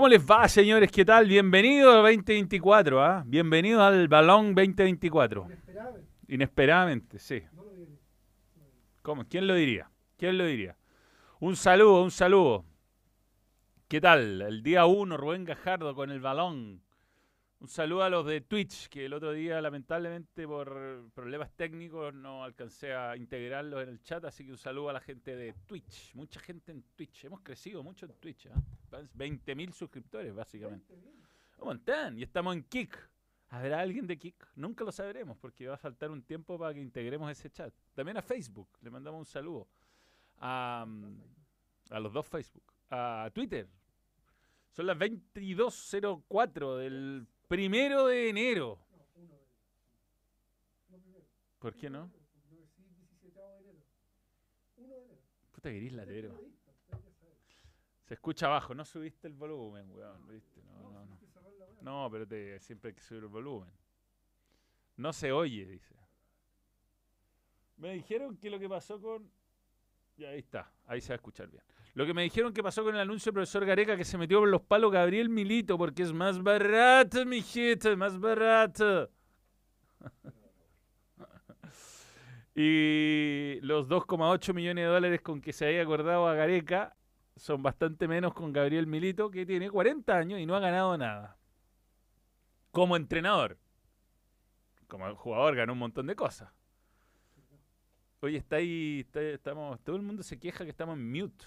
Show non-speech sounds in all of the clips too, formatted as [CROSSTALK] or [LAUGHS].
¿Cómo les va, señores? ¿Qué tal? Bienvenido al 2024, ¿ah? Bienvenido al Balón 2024. Inesperable. Inesperadamente, sí. ¿Cómo? ¿Quién lo diría? ¿Quién lo diría? Un saludo, un saludo. ¿Qué tal? El día 1, Rubén Gajardo con el balón. Un saludo a los de Twitch, que el otro día lamentablemente por problemas técnicos no alcancé a integrarlos en el chat, así que un saludo a la gente de Twitch. Mucha gente en Twitch. Hemos crecido mucho en Twitch. ¿ah? 20.000 suscriptores, básicamente. Un montón. Y estamos en Kik. ¿Habrá alguien de Kik? Nunca lo sabremos porque va a faltar un tiempo para que integremos ese chat. También a Facebook. Le mandamos un saludo. A, mm, a los dos Facebook. A Twitter. Son las 22.04 del primero de enero. ¿Por qué no? Porque lo decí 17 de enero. 1 de enero. Puta gris Soy latero. Se escucha abajo. No subiste el volumen, weón. No, No, no, que. No, pero te- siempre hay que subir el volumen. No se oye, dice. Me dijeron que lo que pasó con... Ya, ahí está, ahí se va a escuchar bien. Lo que me dijeron que pasó con el anuncio del profesor Gareca que se metió por los palos Gabriel Milito porque es más barato, mijito, más barato. [LAUGHS] y los 2,8 millones de dólares con que se había acordado a Gareca son bastante menos con Gabriel Milito, que tiene 40 años y no ha ganado nada. Como entrenador. Como jugador ganó un montón de cosas. Oye, está ahí, está- estamos, todo el mundo se queja que estamos en mute.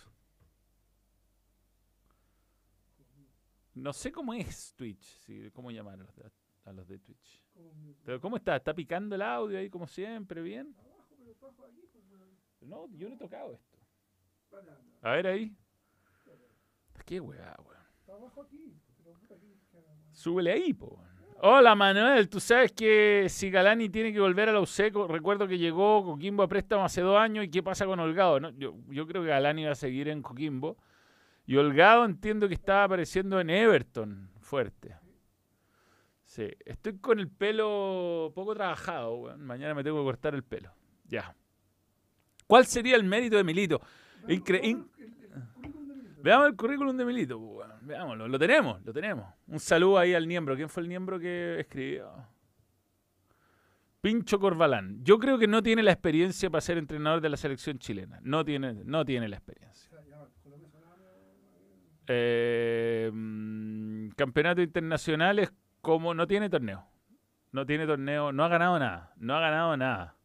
No sé cómo es Twitch, cómo llamar a los de, a los de Twitch. Pero ¿cómo está? ¿Está picando el audio ahí como siempre? ¿Bien? Weón. No, yo no he tocado esto. A ver ahí. Qué weá, weón. Está abajo aquí. Weón. Súbele ahí, po. Hola Manuel, tú sabes que si Galani tiene que volver a la UCECO, recuerdo que llegó Coquimbo a préstamo hace dos años y qué pasa con Holgado. Yo, creo que Galani va a seguir en Coquimbo. Y Holgado entiendo que estaba apareciendo en Everton fuerte. Sí, estoy con el pelo poco trabajado. Mañana me tengo que cortar el pelo. Ya. ¿Cuál sería el mérito de Milito? Incre- in- El- el currículum de Milito. Veamos el currículum de Milito, pues, veámoslo. Lo tenemos, lo tenemos. Un saludo ahí al miembro. ¿Quién fue el miembro que escribió? Pincho Corbalán. Yo creo que no tiene la experiencia para ser entrenador de la selección chilena. No tiene, no tiene la experiencia. Eh, mm, campeonato internacional es como no tiene torneo. No tiene torneo, no ha ganado nada. No ha ganado nada.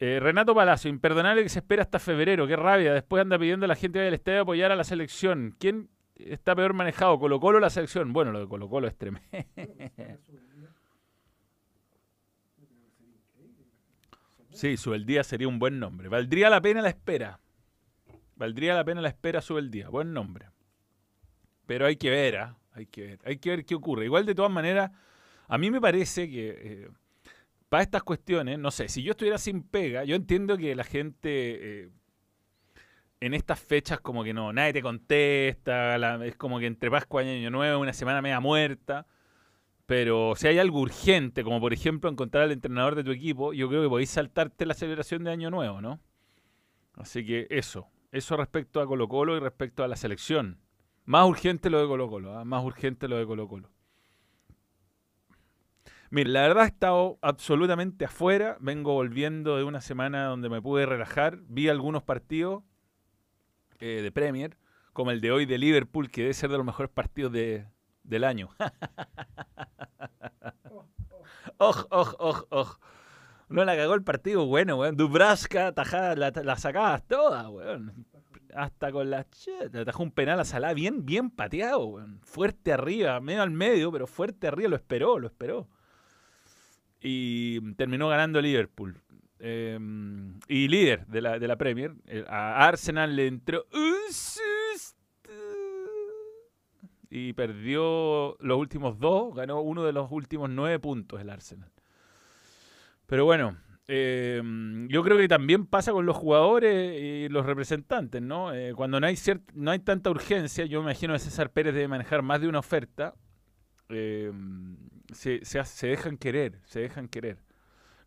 Eh, Renato Palacio, imperdonable que se espera hasta febrero. Qué rabia. Después anda pidiendo a la gente del estadio apoyar a la selección. ¿Quién está peor manejado? ¿Colo Colo o la selección? Bueno, lo de Colo Colo es tremendo. [LAUGHS] Sí, Subeldía sería un buen nombre. Valdría la pena la espera. Valdría la pena la espera Subeldía. Buen nombre. Pero hay que ver, ¿ah? Hay que ver. Hay que ver qué ocurre. Igual, de todas maneras, a mí me parece que eh, para estas cuestiones, no sé, si yo estuviera sin pega, yo entiendo que la gente eh, en estas fechas como que no, nadie te contesta, es como que entre Pascua y Año Nuevo, una semana media muerta. Pero si hay algo urgente, como por ejemplo encontrar al entrenador de tu equipo, yo creo que podéis saltarte la celebración de Año Nuevo, ¿no? Así que eso, eso respecto a Colo Colo y respecto a la selección. Más urgente lo de Colo Colo, ¿ah? más urgente lo de Colo Colo. Mire, la verdad he estado absolutamente afuera. Vengo volviendo de una semana donde me pude relajar. Vi algunos partidos eh, de Premier, como el de hoy de Liverpool, que debe ser de los mejores partidos de- del año. Oj, oj, oj, oj. No la cagó el partido, bueno, weón. Dubraska, tajada, la, la sacabas todas, weón. Hasta con la te atajó un penal a Salah bien, bien pateado, weón. Fuerte arriba, medio al medio, pero fuerte arriba, lo esperó, lo esperó. Y terminó ganando Liverpool. Eh, y líder de la, de la Premier. Eh, A Arsenal le entró un. Y perdió los últimos dos. Ganó uno de los últimos nueve puntos el Arsenal. Pero bueno, eh, yo creo que también pasa con los jugadores y los representantes, ¿no? Eh, cuando no hay, no hay tanta urgencia, yo me imagino que César Pérez debe manejar más de una oferta, eh, se, se dejan querer, se dejan querer.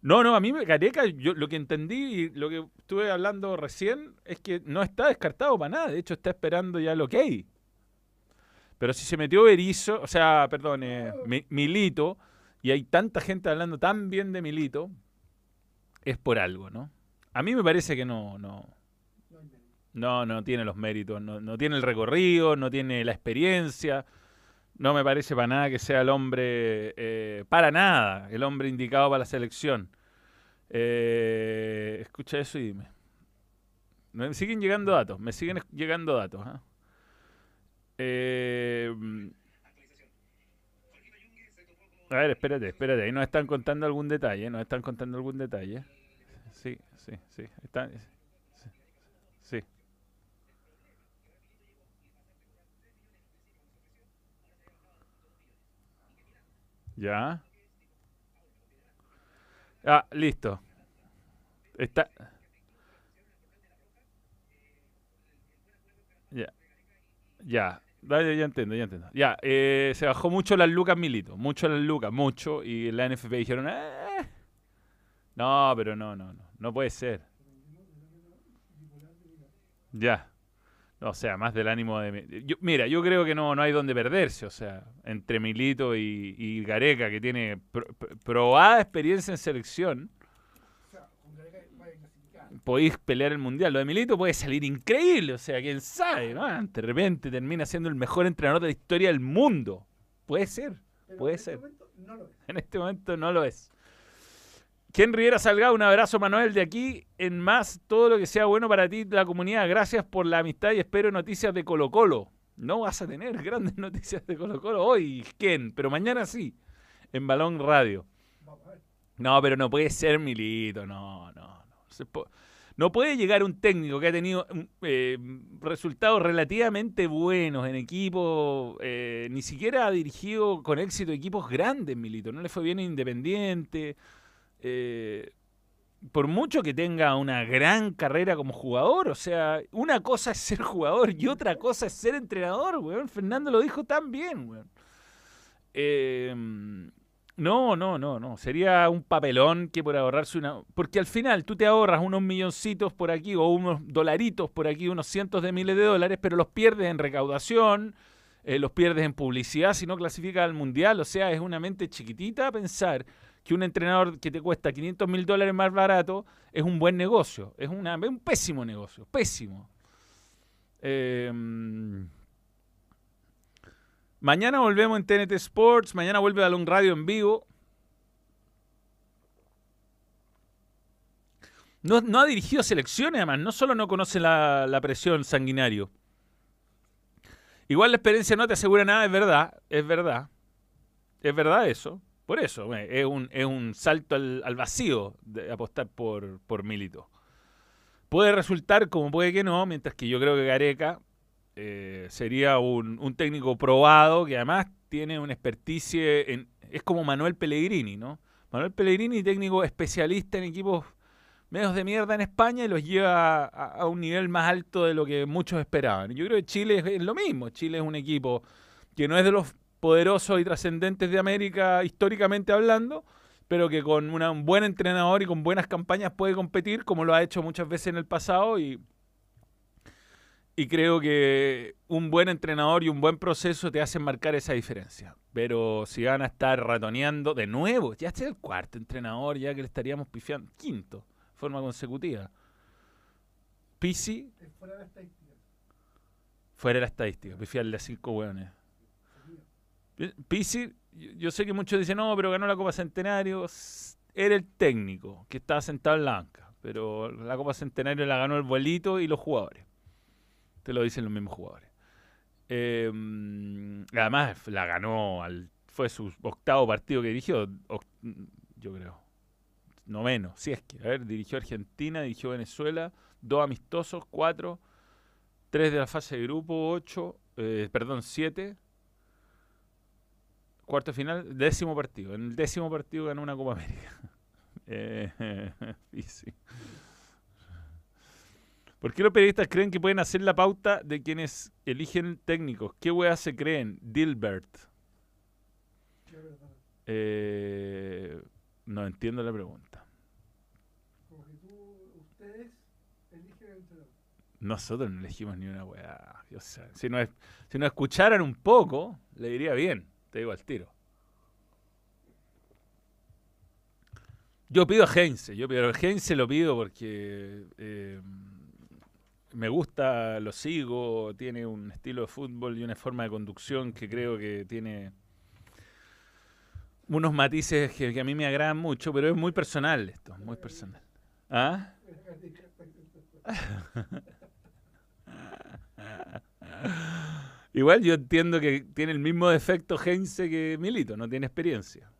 No, no, a mí Gareca, yo lo que entendí y lo que estuve hablando recién es que no está descartado para nada, de hecho está esperando ya lo que hay. Pero si se metió Berizzo, o sea, perdón, eh, Mi- Milito, y hay tanta gente hablando tan bien de Milito, es por algo, ¿no? A mí me parece que no, no, no, no tiene los méritos, no, no tiene el recorrido, no tiene la experiencia. No me parece para nada que sea el hombre, eh, para nada, el hombre indicado para la selección. Eh, escucha eso y dime. Me siguen llegando datos, me siguen llegando datos. ¿ah? Eh, a ver, espérate, espérate, ahí nos están contando algún detalle, nos están contando algún detalle. Sí, sí, sí. Están, sí. Ya. Ah, listo. Está. Ya. Ya. Ya entiendo, ya entiendo. Ya, eh, se bajó mucho las lucas Milito. Mucho las lucas, mucho. Y la NFP dijeron, "Eh". No, pero no, no, no. No puede ser. Ya. O sea, más del ánimo de... Yo, mira, yo creo que no, no hay donde perderse. O sea, entre Milito y, y Gareca, que tiene pro- pro- probada experiencia en selección, O sea, podéis pelear el mundial. Lo de Milito puede salir increíble. O sea, quién sabe, ¿no? De repente termina siendo el mejor entrenador de la historia del mundo. Puede ser. Pero Puede en este ser. momento no lo es. [LAUGHS] En este momento no lo es. Ken Riera Salgado, un abrazo Manuel de aquí en más, todo lo que sea bueno para ti, la comunidad. Gracias por la amistad y espero noticias de Colo Colo. No vas a tener [LAUGHS] grandes noticias de Colo Colo hoy, Ken, pero mañana sí, en Balón Radio. No, pero no puede ser Milito, no, no, no. No puede llegar un técnico que ha tenido mm, eh, resultados relativamente buenos en equipos, eh, ni siquiera ha dirigido con éxito equipos grandes, Milito. No le fue bien en Independiente. Eh, por mucho que tenga una gran carrera como jugador, o sea, una cosa es ser jugador y otra cosa es ser entrenador, weón. Fernando lo dijo tan bien, weón. Eh, no, no, no, no. Sería un papelón que por ahorrarse una... Porque al final tú te ahorras unos milloncitos por aquí o unos dolaritos por aquí, unos cientos de miles de dólares, pero los pierdes en recaudación, eh, los pierdes en publicidad si no clasificas al mundial. O sea, es una mente chiquitita pensar que un entrenador que te cuesta 500 mil dólares más barato es un buen negocio. Es un pésimo negocio, pésimo. Eh, mañana volvemos en TNT Sports, mañana vuelve Balón Radio en vivo. No, no ha dirigido selecciones, además, no solo no conoce la, la presión sanguinario. Igual la experiencia no te asegura nada, es verdad, es verdad. Es verdad eso. Por eso, es un, es un salto al, vacío de apostar por, por Milito. Puede resultar como puede que no, mientras que yo creo que Gareca eh, sería un, un técnico probado que además tiene una experticia en... Es como Manuel Pellegrini, ¿no? Manuel Pellegrini, técnico especialista en equipos medios de mierda en España y los lleva a, un nivel más alto de lo que muchos esperaban. Yo creo que Chile es lo mismo. Chile es un equipo que no es de los poderosos y trascendentes de América históricamente hablando, pero que con una- un buen entrenador y con buenas campañas puede competir, como lo ha hecho muchas veces en el pasado, y, y creo que un buen entrenador y un buen proceso te hacen marcar esa diferencia. Pero si van a estar ratoneando de nuevo, ya este es el cuarto entrenador, ya que le estaríamos pifiando, quinto, forma consecutiva. Pisi, fuera de la estadística. fuera de la estadística, pifiarle a cinco hueones. Pisi, yo sé que muchos dicen, no, pero ganó la Copa Centenario. Era el técnico que estaba sentado en la banca. Pero la Copa Centenario la ganó el vuelito y los jugadores. Te lo dicen los mismos jugadores. Eh, además, la ganó, al, fue su octavo partido que dirigió, yo creo. Noveno, si es que. A ver, dirigió Argentina, dirigió Venezuela, dos amistosos, cuatro, tres de la fase de grupo, ocho, eh, perdón, siete, cuarto final, décimo partido. En el décimo partido ganó una Copa América. [LAUGHS] Eh. [LAUGHS] ¿Por qué los periodistas creen que pueden hacer la pauta de quienes eligen técnicos? ¿Qué weas se creen? Dilbert. Eh, no entiendo la pregunta. Como que tú, ustedes eligen. Nosotros no elegimos ni una sea, si, nos, si nos escucharan un poco, le diría bien, te digo al tiro. Yo pido a Heinze, yo pido a Heinze lo pido porque eh, me gusta, lo sigo, tiene un estilo de fútbol y una forma de conducción que creo que tiene unos matices que, que a mí me agradan mucho, pero es muy personal esto, muy personal. ¿Ah? [LAUGHS] [LAUGHS] Igual yo entiendo que tiene el mismo defecto Heinze que Milito, no tiene experiencia.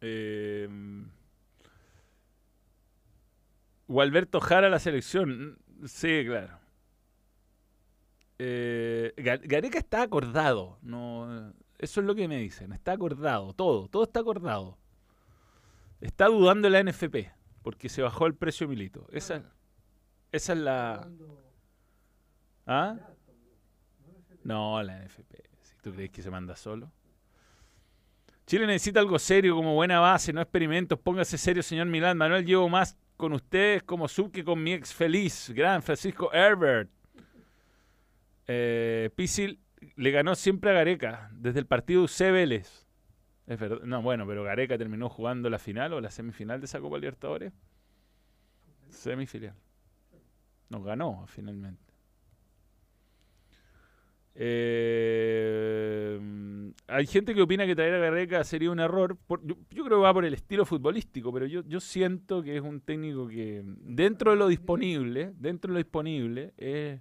Eh, Gualberto Jara la selección. Sí, claro. Eh, Gareca está acordado. No, eso es lo que me dicen. Está acordado. Todo. Todo está acordado. Está dudando la NFP. Porque se bajó el precio Milito. Esa, esa es la. ¿Ah? No, la NFP. Si tú crees que se manda solo. Chile necesita algo serio como buena base, no experimentos. Póngase serio, señor Milán. Manuel, llevo más con ustedes como sub que con mi ex feliz. Gran Francisco Herbert. Eh, Pisil le ganó siempre a Gareca desde el partido UC Vélez. Es verdad. No, bueno, pero Gareca terminó jugando la final o la semifinal de esa Copa Libertadores. Semifinal. Nos ganó finalmente. Eh, hay gente que opina que traer a Gareca sería un error. yo, creo que va por el estilo futbolístico, pero yo, siento que es un técnico que, dentro de lo disponible, dentro de lo disponible, es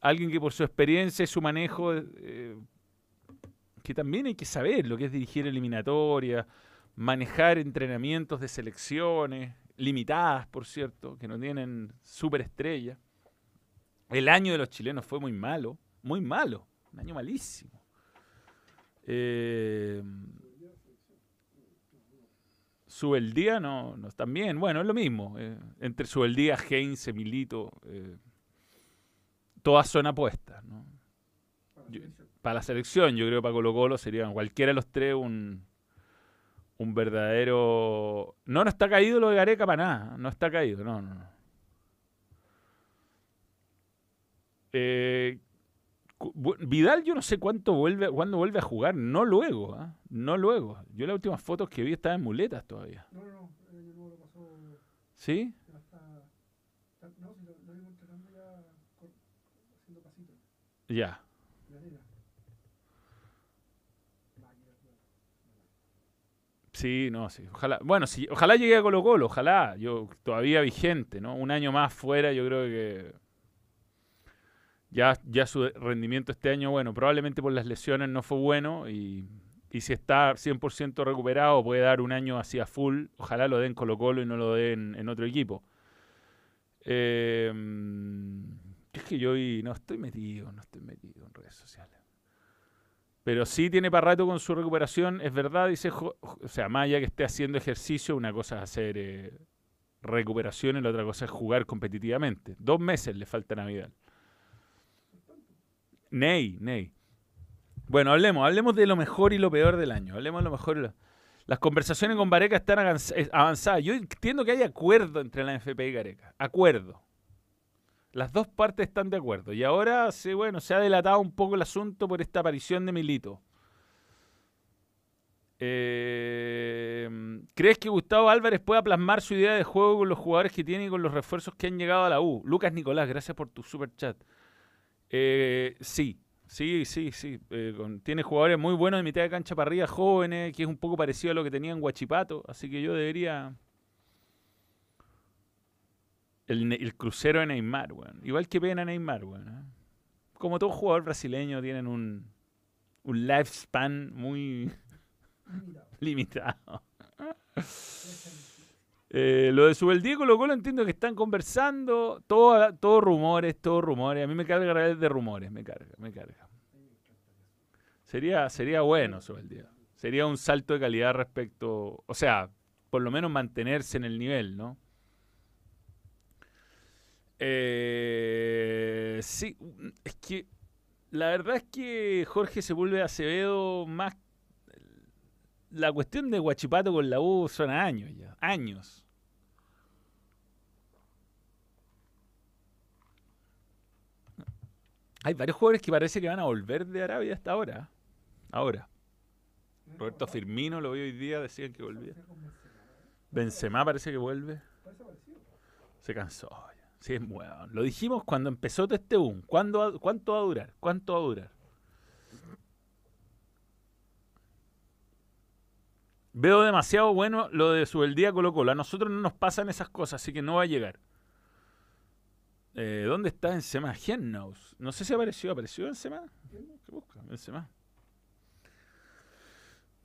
alguien que por su experiencia y su manejo, eh, que también hay que saber lo que es dirigir eliminatorias, manejar entrenamientos de selecciones, limitadas, por cierto, que no tienen superestrella. El año de los chilenos fue muy malo muy malo, un año malísimo. Eh, Subeldía no, no también, bueno, es lo mismo. Eh, entre Subeldía, Heinz, Milito, eh, todas son apuestas. ¿no? para la selección, yo creo que para Colo Colo serían cualquiera de los tres un, un verdadero... No, no está caído lo de Gareca para nada, no está caído, no, no, no. Eh, Vidal yo no sé cuánto vuelve, cuándo vuelve a jugar, no luego, ¿ah? no luego. Yo las últimas fotos que vi estaba en muletas todavía. No, no, no, lo pasó. ¿Sí? no, si lo, entrenando ya haciendo pasitos. Ya. Sí, no, sí. Ojalá, bueno, sí, ojalá llegue a Colo Colo, ojalá. Yo todavía vigente, ¿no? Un año más fuera, yo creo que ya, su rendimiento este año, bueno, probablemente por las lesiones no fue bueno y, si está 100% recuperado puede dar un año así a full. Ojalá lo den Colo Colo y no lo den en otro equipo. Eh, es que yo no estoy metido, no estoy metido en redes sociales. Pero sí tiene para rato con su recuperación, es verdad, dice, o sea, allá que esté haciendo ejercicio, una cosa es hacer eh, recuperación y la otra cosa es jugar competitivamente. Dos meses le falta a Vidal. Ney, Ney. Bueno, hablemos, hablemos de lo mejor y lo peor del año. Hablemos de lo mejor y. Las conversaciones con Vareca están avanzadas. Yo entiendo que hay acuerdo entre la NFP y Gareca. Acuerdo. Las dos partes están de acuerdo. Y ahora sí, bueno, se ha delatado un poco el asunto por esta aparición de Milito. Eh, ¿Crees que Gustavo Álvarez pueda plasmar su idea de juego con los jugadores que tiene y con los refuerzos que han llegado a la U? Lucas Nicolás, gracias por tu super chat. Eh, sí, sí, sí, sí. Eh, tiene jugadores muy buenos de mitad de cancha para arriba, jóvenes, que es un poco parecido a lo que tenía en Guachipato. Así que yo debería. El, crucero de Neymar, weón. Igual que pena Neymar, weón. ¿eh? Como todo jugador brasileño, tienen un, un lifespan muy [LAUGHS] limitado. Eh, lo de Subeldía Colo Colo entiendo que están conversando, todos todo rumores, todos rumores. A mí me carga redes de rumores, me carga, me carga. Sería, sería bueno Subeldía. Sería un salto de calidad respecto, o sea, por lo menos mantenerse en el nivel, ¿no? Eh, sí, es que la verdad es que Jorge se vuelve a Acevedo más la cuestión de Guachipato con la U son años ya, años. Hay varios jugadores que parece que van a volver de Arabia hasta ahora. Ahora. Roberto Firmino lo vi hoy día, decían que volvía. Benzema parece que vuelve. Se cansó. Sí, es bueno. Lo dijimos cuando empezó este boom. ¿Cuánto va a durar? ¿Cuánto va a durar? Veo demasiado bueno lo de Subeldía Colo Colo. A nosotros no nos pasan esas cosas, así que no va a llegar. Eh, ¿Dónde está Benzema? Gennaus. No sé si apareció. ¿Apareció Benzema? ¿Qué busca? Benzema.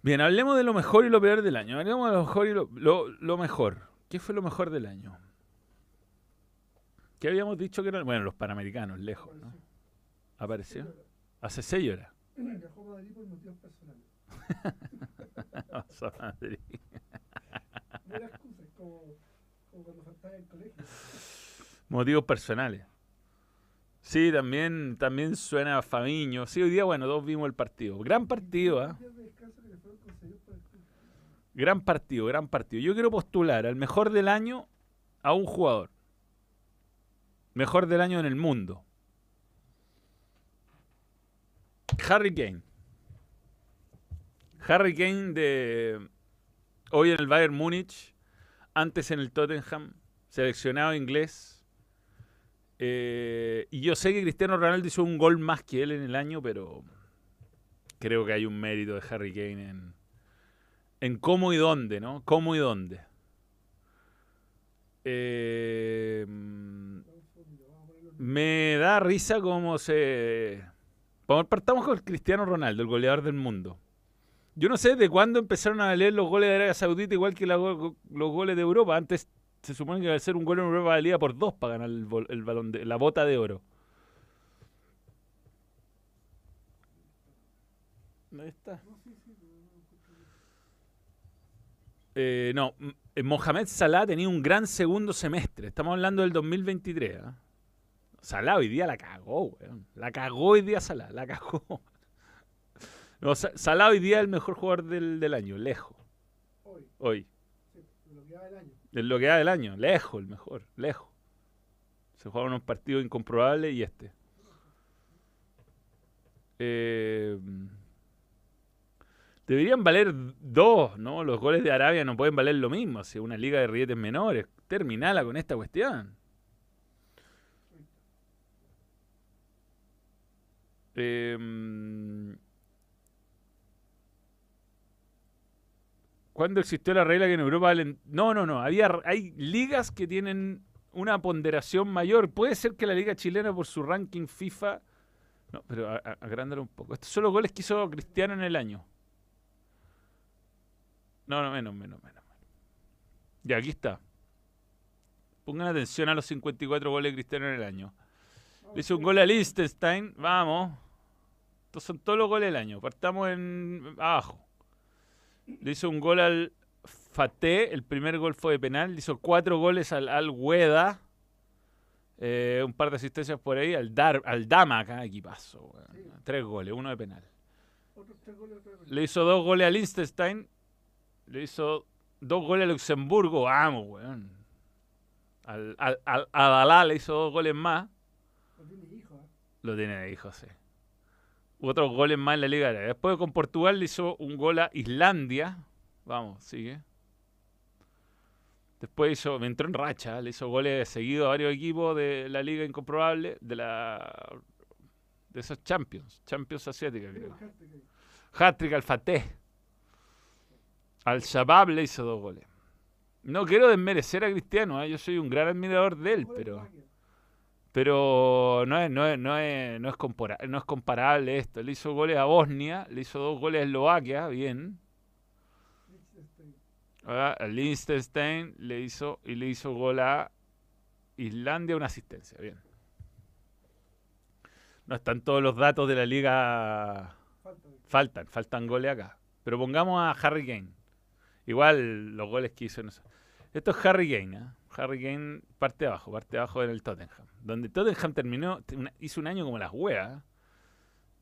Bien, hablemos de lo mejor y lo peor del año. Hablemos de lo mejor y lo, lo- lo mejor. ¿Qué fue lo mejor del año? ¿Qué habíamos dicho que eran? Bueno, los panamericanos, lejos, ¿no? ¿Apareció? Hace seis horas. Viajó a Madrid por motivos personales. [LAUGHS] Como, como cuando faltaba el colegio. Motivos personales. Sí, también, también suena a Famiño. Sí, hoy día, bueno, dos vimos el partido. Gran partido, ¿ah? Club. Gran partido, gran partido. Yo quiero postular al mejor del año a un jugador. Mejor del año en el mundo. Harry Kane. Harry Kane de hoy en el Bayern Múnich, antes en el Tottenham, seleccionado inglés. Eh, y yo sé que Cristiano Ronaldo hizo un gol más que él en el año, pero creo que hay un mérito de Harry Kane en, en cómo y dónde, ¿no? Cómo y dónde. Eh, me da risa cómo se... Partamos con Cristiano Ronaldo, el goleador del mundo. Yo no sé de cuándo empezaron a leer los goles de Arabia Saudita igual que los goles de Europa. Antes se supone que al ser un gol en Europa valía por dos para ganar el, balón de la bota de oro. ¿Dónde está? No, bien. Eh, no, eh, Mohamed Salah tenía un gran segundo semestre. Estamos hablando del 2023. ¿ah? Salah hoy día la cagó, weón. La cagó hoy día Salah, la cagó. No, Sa- Salah hoy día es el mejor jugador del, del año, lejos. Hoy, Hoy. sí, lo que va del año. En lo que da del año, lejos el mejor, lejos. Se jugaron unos partidos incomprobables y este. Eh, deberían valer dos, ¿no? Los goles de Arabia no pueden valer lo mismo, si una liga de rietes menores. Terminala con esta cuestión. Eh, ¿Cuándo existió la regla que en Europa? No, no, no. Había, hay ligas que tienen una ponderación mayor. Puede ser que la liga chilena por su ranking FIFA... No, pero agrándalo un poco. Estos son los goles que hizo Cristiano en el año. No, no, menos, menos, menos. Ya, aquí está. Pongan atención a los 54 goles de Cristiano en el año. Le hizo un gol a Liechtenstein. Vamos. Estos son todos los goles del año. Partamos en abajo. Le hizo un gol al Faté. El primer gol fue de penal. Le hizo cuatro goles al Al Hueda. Eh, un par de asistencias por ahí. Al, Dar, al Dama acá. Equipazo. Sí. Tres goles. Uno de penal. Tres goles. Le hizo dos goles a Liechtenstein. Le hizo dos goles a Luxemburgo. Vamos, weón. Al, al, al Adalá le hizo dos goles más. No tiene hijo, ¿eh? Lo tiene de hijo, sí. Otros goles más en la Liga Árabe. Después con Portugal le hizo un gol a Islandia. Vamos, sigue. Después hizo, entró en racha, le hizo goles seguidos a varios equipos de la Liga Incomprobable, de la de esos Champions, Champions Asiática, creo. Hattrick al Fateh. Al Shabab le hizo dos goles. No quiero desmerecer a Cristiano, ¿eh? yo soy un gran admirador de él, pero. Pero no es, no es, no es, no es, compara- no es comparable esto. Le hizo goles a Bosnia, le hizo dos goles a Eslovaquia, bien. Liechtenstein. Ah, A Liechtenstein le hizo y le hizo gol a Islandia, una asistencia, bien. No están todos los datos de la liga Faltan, faltan goles acá. Pero pongamos a Harry Kane. Igual los goles que hizo. no sé. Esto es Harry Kane. ¿eh? Harry Kane parte abajo, parte abajo en el Tottenham. Donde Tottenham terminó, hizo un año como las hueas.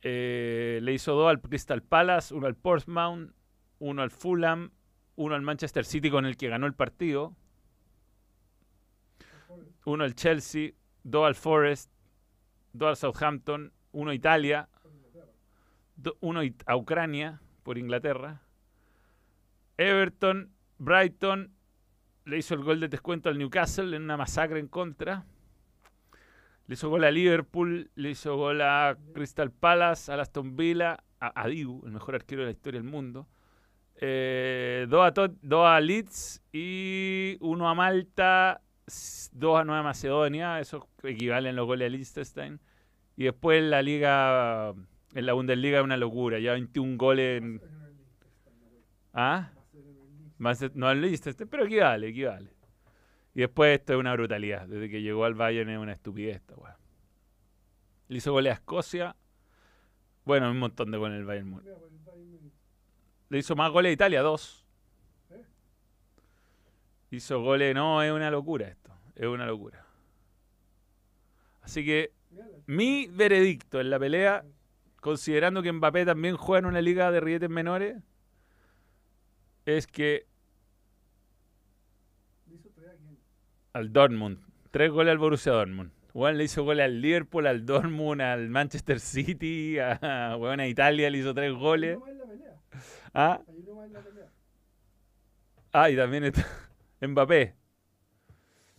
Eh, le hizo dos al Crystal Palace, uno al Portsmouth, uno al Fulham, uno al Manchester City con el que ganó el partido, uno al Chelsea, dos al Forest, dos al Southampton uno a Italia, uno a Ucrania por Inglaterra. Everton, Brighton le hizo el gol de descuento al Newcastle en una masacre en contra. Le hizo gol a Liverpool, le hizo gol a Crystal Palace, a Aston Villa, a, a Dibu, el mejor arquero de la historia del mundo. Eh, dos, a dos a Leeds y uno a Malta, dos a Nueva Macedonia, eso equivalen los goles a Liechtenstein. Y después en la liga, en la Bundesliga, una locura, ya 21 goles en... ¿Ah? Barcelona en Liechtenstein. Más, no en Liechtenstein, pero equivale, equivale. Y después esto es una brutalidad. Desde que llegó al Bayern es una estupidez esta weá. Le hizo goles a Escocia. Bueno, un montón de goles en el Bayern Múnich. Le hizo más goles a Italia, dos. Hizo goles, no, es una locura esto. Es una locura. Así que mi veredicto en la pelea, considerando que Mbappé también juega en una liga de rietes menores, es que le hizo tres a quién. Al Dortmund. Tres goles al Borussia Dortmund. Juan le hizo goles al Liverpool, al Dortmund, al Manchester City, a, a Italia le hizo tres Hay goles. uno más en la pelea. Ah, Hay uno más en la pelea. ah, y también está [LAUGHS] Mbappé.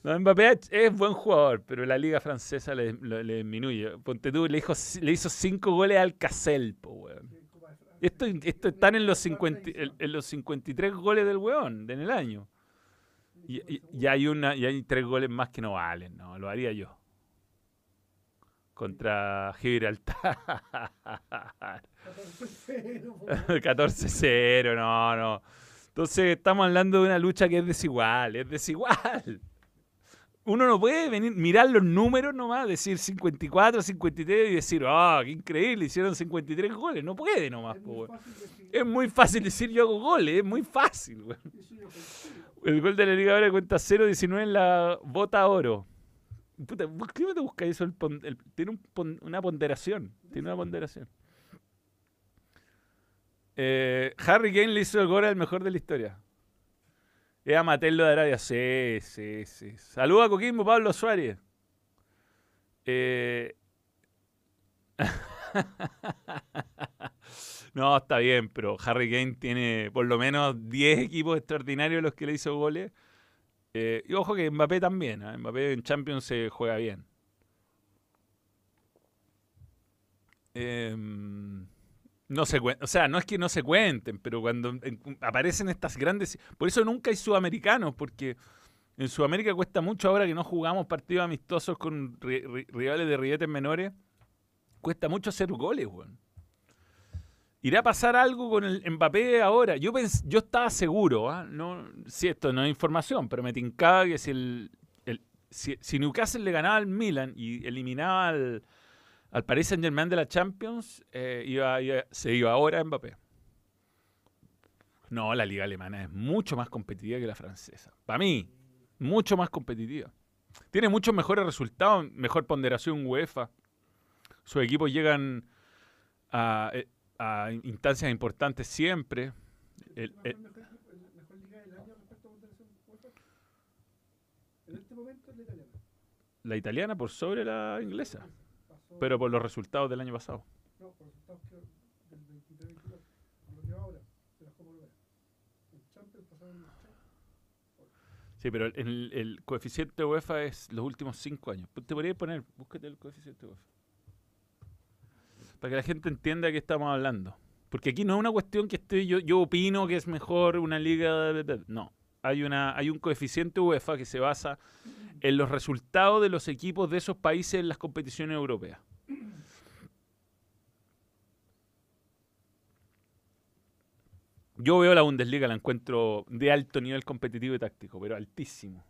No, Mbappé es buen jugador, pero la liga francesa le, le disminuye. Ponte tú, le hizo, le hizo cinco goles al Cassel, po, weón. Esto, esto están en los, Cuarta 50, edición. en, en los 53 goles del weón en el año. Y, y- hay una, y hay tres goles más que no valen, no, lo haría yo. Contra Gibraltar. 14-0, po. 14-0, no, no. Entonces estamos hablando de una lucha que es desigual, es desigual. Uno no puede venir, mirar los números nomás, decir 54, 53 y decir, ah, qué increíble, hicieron 53 goles. No puede nomás, Es po, muy fácil decir, Es muy fácil decir yo hago goles, es muy fácil, ofensivo. El gol de la Liga ahora cuenta 0-19 en la bota oro. Puta, ¿por qué te buscas eso? El pon- el- tiene un pon- una ponderación. Tiene una ponderación. Eh, Harry Kane le hizo el gol al mejor de la historia. Es a Matelo de Arabia. Sí, sí, sí. Saluda a Coquimbo, Pablo Suárez. Eh, [LAUGHS] no, está bien, pero Harry Kane tiene por lo menos 10 equipos extraordinarios los que le hizo goles. Eh, y ojo que Mbappé también. ¿ah? Mbappé en Champions se juega bien. Em, no se o sea, no es que no se cuenten, pero cuando en- aparecen estas grandes... Por eso nunca hay sudamericanos, porque en Sudamérica cuesta mucho ahora que no jugamos partidos amistosos con ri- ri- rivales de rietes menores. Cuesta mucho hacer goles, weón. ¿Irá a pasar algo con el Mbappé ahora? Yo pens- yo estaba seguro, ¿ah? no, si esto no es información, pero me tincaba que si, el, el- si, si Newcastle le ganaba al Milan y eliminaba al, al Paris Saint Germain de la Champions, eh, iba, se iba ahora Mbappé. No, la liga alemana es mucho más competitiva que la francesa. Para mí, mucho más competitiva. Tiene muchos mejores resultados, mejor ponderación UEFA. Sus equipos llegan a, eh, a instancias importantes siempre. El- ¿Quién el- la italiana. por sobre la inglesa, pero por los resultados del año pasado. No, por resultados que del 23-22. Por lo que va ahora, de la Copa Europea. En Champions pasaron los tres. Sí, pero el, el coeficiente UEFA es los últimos cinco años. Te podría poner, búscate el coeficiente UEFA. Para que la gente entienda de qué estamos hablando. Porque aquí no es una cuestión que esté yo, yo opino que es mejor una liga. de- de- No. Hay, una, hay un coeficiente UEFA que se basa en los resultados de los equipos de esos países en las competiciones europeas. Yo veo la Bundesliga, la encuentro de alto nivel competitivo y táctico, pero altísimo.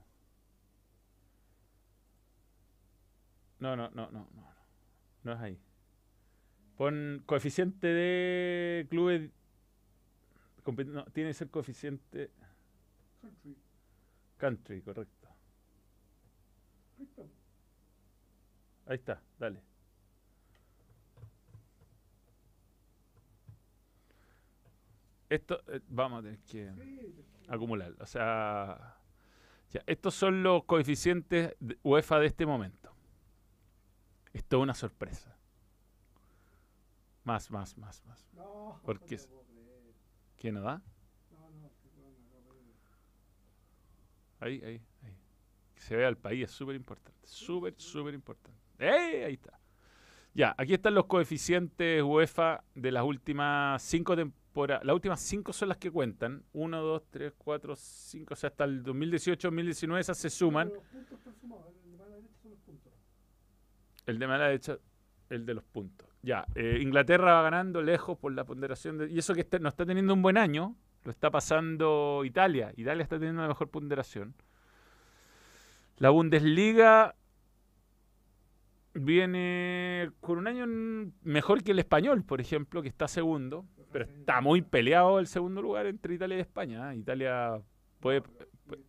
No, no, no, no, no. No es ahí. Pon coeficiente de clubes. No, tiene que ser coeficiente Country. country, correcto. Ahí está, dale. Esto, eh, vamos a tener que acumular. O sea, ya, estos son los coeficientes de UEFA de este momento. Esto es una sorpresa. Más, más, más, más. No, ¿Por no qué? te lo puedo creer. ¿Quién nos da? No, no, que weón, me acabo de- Ahí, ahí, ahí. Que se vea el país, es súper importante. Súper, súper importante. ¡Ey! Ahí está. Ya, aquí están los coeficientes UEFA de las últimas cinco temporadas. Las últimas cinco son las que cuentan. Uno, dos, tres, cuatro, cinco. O sea, hasta el 2018-2019 esas se suman. De. El de mala derecha, el de los puntos. Ya, eh, Inglaterra va ganando lejos por la ponderación. De, y eso que este- no está teniendo un buen año, lo está pasando Italia. Italia está teniendo una mejor ponderación. La Bundesliga viene con un año mejor que el español, por ejemplo, que está segundo. Pero está muy peleado el segundo lugar entre Italia y España. ¿eh? Italia puede... Pues.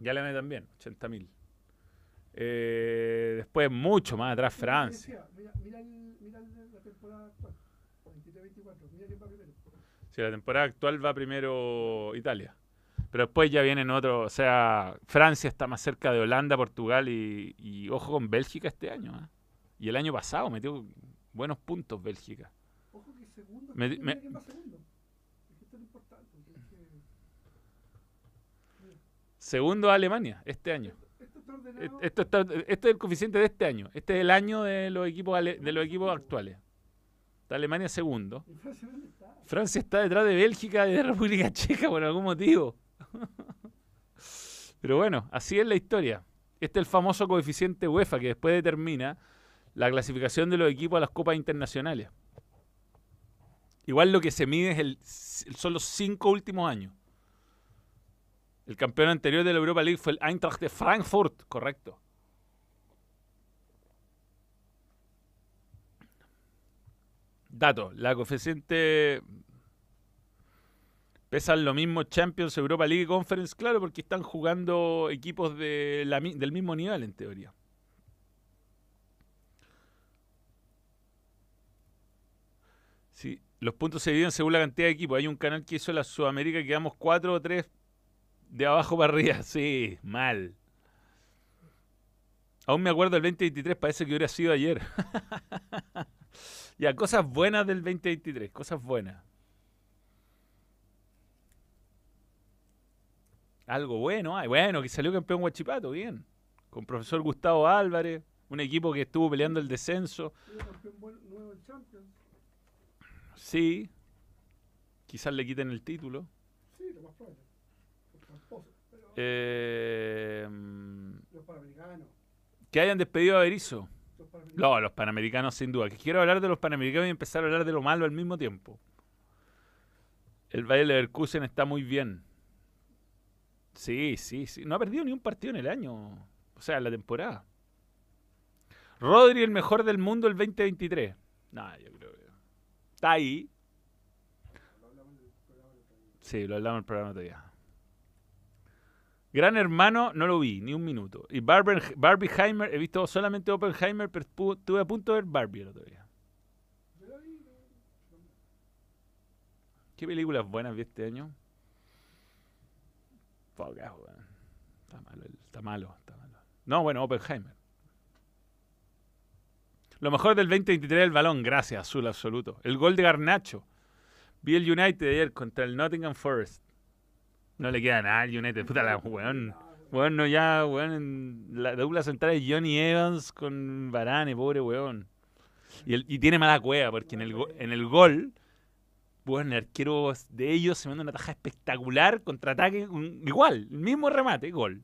Ya le también, 80.000. Eh, después mucho más atrás Francia. Mira, mira, el, mira el- la temporada actual. 23-24. Mira quién va primero. Sí, la temporada actual va primero Italia. Pero después ya vienen otros. O sea, Francia está más cerca de Holanda, Portugal y, y ojo con Bélgica este año. ¿eh? Y el año pasado metió buenos puntos Bélgica. Ojo que segundo. Me- me- va segundo. Es que esto es lo importante. tienes que- Segundo Alemania este año. Esto. Esto, está, este es el coeficiente de este año. Este es el año de los equipos, ale- de los equipos actuales. Está Alemania segundo. Francia está detrás de Bélgica y de República Checa por algún motivo. [LAUGHS] Pero bueno, así es la historia. Este es el famoso coeficiente UEFA que después determina la clasificación de los equipos a las copas internacionales. Igual lo que se mide es el, son los cinco últimos años. El campeón anterior de la Europa League fue el Eintracht de Frankfurt, correcto. Dato, la coeficiente pesan lo mismo Champions, Europa League Conference, claro, porque están jugando equipos del mismo nivel en teoría. Sí, los puntos se dividen según la cantidad de equipos. Hay un canal que hizo la Sudamérica que quedamos 4 o 3 de abajo para arriba. [LAUGHS] Sí, mal. Aún me acuerdo del 2023, parece que hubiera sido ayer. [LAUGHS] ya, cosas buenas del 2023, cosas buenas. Algo bueno, hay bueno, que salió campeón Guachipato, bien. Con profesor Gustavo Álvarez, un equipo que estuvo peleando el descenso. Sí, quizás le quiten el título. Sí, lo más probable. Eh, mm, los panamericanos. que hayan despedido a Berizzo. No, los panamericanos sin duda. Que quiero hablar de los panamericanos y empezar a hablar de lo malo al mismo tiempo. El Bayer Leverkusen está muy bien. Sí, sí, sí. No ha perdido ni un partido en el año. O sea, en la temporada. Rodri, el mejor del mundo el 2023. No, yo creo que. Está ahí. Sí, lo hablamos en el programa todavía. Gran Hermano no lo vi, ni un minuto. Y Barber, Barbieheimer, he visto solamente Oppenheimer, pero estuve a punto de ver Barbie el otro día. ¿Qué películas buenas vi este año? Pocas, weón. Está malo, está malo, está malo. No, bueno, Oppenheimer. Lo mejor del 2023 el balón, gracias, azul absoluto. El gol de Garnacho. Vi el United ayer contra el Nottingham Forest. No le queda nada al United, puta la weón. Bueno. Bueno, ya, weón, en la dupla central es Johnny Evans con Varane, pobre weón. Y, el- y tiene mala cueva, porque en el, go- en el gol, weón, el arquero de ellos se manda una taja espectacular, contraataque, igual, el mismo remate, gol.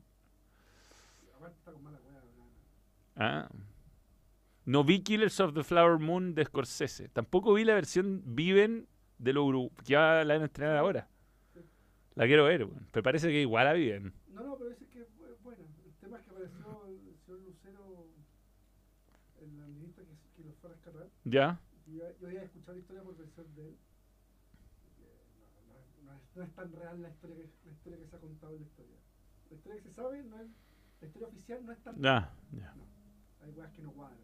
Ah. No vi Killers of the Flower Moon de Scorsese. Tampoco vi la versión Viven de lo Uru- que ya la van a ahora. La quiero ver, weón. Pero parece que igual la Viven. No, no, pero dice que es bu- buena. El tema es que apareció el señor Lucero, el administrista que, que los fue a rescatar. ¿Ya? Y yo, yo había escuchado la historia por versión de él. que No, no, no es, no es tan real la historia, que, la historia que se ha contado en la historia. La historia que se sabe, no es, la historia oficial no es tan Ya, ya. Hay weas que no cuadran.